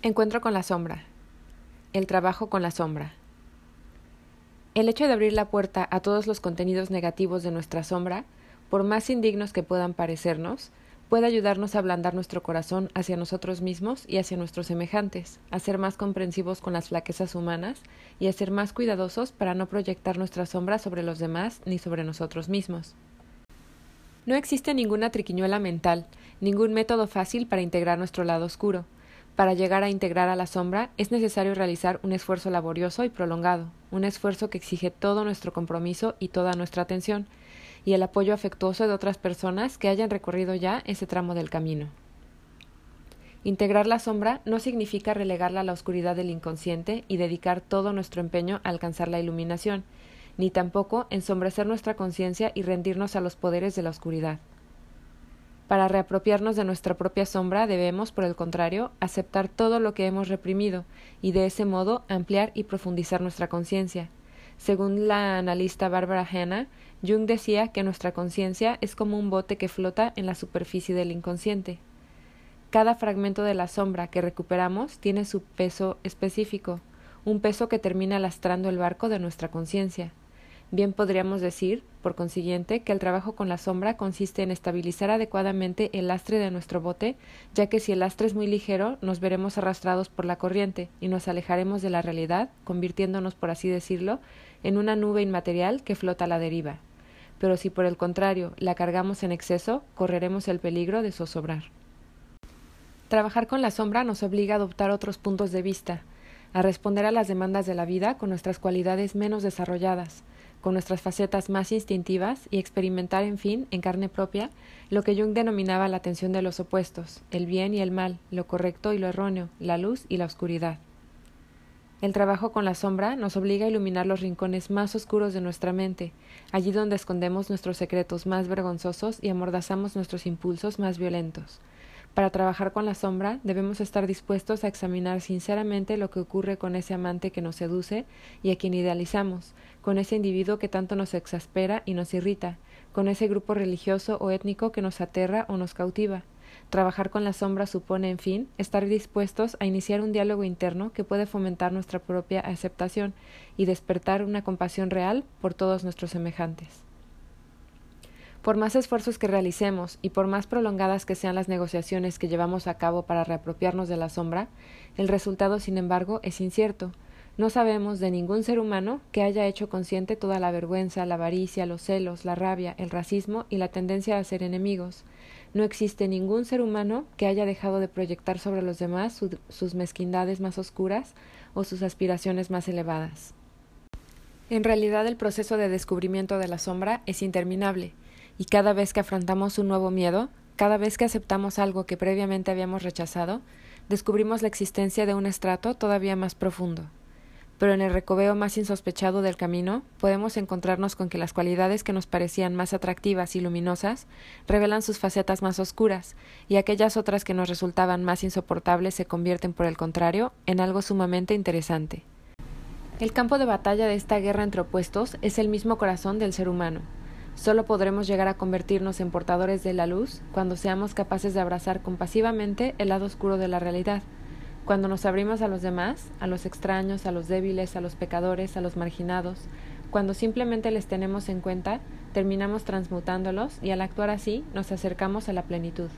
Encuentro con la sombra. El trabajo con la sombra. El hecho de abrir la puerta a todos los contenidos negativos de nuestra sombra, por más indignos que puedan parecernos, puede ayudarnos a ablandar nuestro corazón hacia nosotros mismos y hacia nuestros semejantes, a ser más comprensivos con las flaquezas humanas y a ser más cuidadosos para no proyectar nuestra sombra sobre los demás ni sobre nosotros mismos. No existe ninguna triquiñuela mental, ningún método fácil para integrar nuestro lado oscuro, para llegar a integrar a la sombra es necesario realizar un esfuerzo laborioso y prolongado, un esfuerzo que exige todo nuestro compromiso y toda nuestra atención, y el apoyo afectuoso de otras personas que hayan recorrido ya ese tramo del camino. Integrar la sombra no significa relegarla a la oscuridad del inconsciente y dedicar todo nuestro empeño a alcanzar la iluminación, ni tampoco ensombrecer nuestra conciencia y rendirnos a los poderes de la oscuridad. Para reapropiarnos de nuestra propia sombra debemos, por el contrario, aceptar todo lo que hemos reprimido y de ese modo ampliar y profundizar nuestra conciencia. Según la analista Barbara Hanna, Jung decía que nuestra conciencia es como un bote que flota en la superficie del inconsciente. Cada fragmento de la sombra que recuperamos tiene su peso específico, un peso que termina lastrando el barco de nuestra conciencia. Bien podríamos decir, por consiguiente, que el trabajo con la sombra consiste en estabilizar adecuadamente el lastre de nuestro bote, ya que si el lastre es muy ligero, nos veremos arrastrados por la corriente y nos alejaremos de la realidad, convirtiéndonos, por así decirlo, en una nube inmaterial que flota a la deriva. Pero si por el contrario la cargamos en exceso, correremos el peligro de zozobrar. Trabajar con la sombra nos obliga a adoptar otros puntos de vista, a responder a las demandas de la vida con nuestras cualidades menos desarrolladas, con nuestras facetas más instintivas y experimentar, en fin, en carne propia, lo que Jung denominaba la tensión de los opuestos, el bien y el mal, lo correcto y lo erróneo, la luz y la oscuridad. El trabajo con la sombra nos obliga a iluminar los rincones más oscuros de nuestra mente, allí donde escondemos nuestros secretos más vergonzosos y amordazamos nuestros impulsos más violentos. Para trabajar con la sombra debemos estar dispuestos a examinar sinceramente lo que ocurre con ese amante que nos seduce y a quien idealizamos, con ese individuo que tanto nos exaspera y nos irrita, con ese grupo religioso o étnico que nos aterra o nos cautiva. Trabajar con la sombra supone, en fin, estar dispuestos a iniciar un diálogo interno que puede fomentar nuestra propia aceptación y despertar una compasión real por todos nuestros semejantes. Por más esfuerzos que realicemos y por más prolongadas que sean las negociaciones que llevamos a cabo para reapropiarnos de la sombra, el resultado, sin embargo, es incierto. No sabemos de ningún ser humano que haya hecho consciente toda la vergüenza, la avaricia, los celos, la rabia, el racismo y la tendencia a ser enemigos. No existe ningún ser humano que haya dejado de proyectar sobre los demás sus mezquindades más oscuras o sus aspiraciones más elevadas. En realidad el proceso de descubrimiento de la sombra es interminable y cada vez que afrontamos un nuevo miedo, cada vez que aceptamos algo que previamente habíamos rechazado, descubrimos la existencia de un estrato todavía más profundo. Pero en el recoveo más insospechado del camino, podemos encontrarnos con que las cualidades que nos parecían más atractivas y luminosas revelan sus facetas más oscuras, y aquellas otras que nos resultaban más insoportables se convierten, por el contrario, en algo sumamente interesante. El campo de batalla de esta guerra entre opuestos es el mismo corazón del ser humano, Solo podremos llegar a convertirnos en portadores de la luz cuando seamos capaces de abrazar compasivamente el lado oscuro de la realidad, cuando nos abrimos a los demás, a los extraños, a los débiles, a los pecadores, a los marginados, cuando simplemente les tenemos en cuenta, terminamos transmutándolos y al actuar así nos acercamos a la plenitud.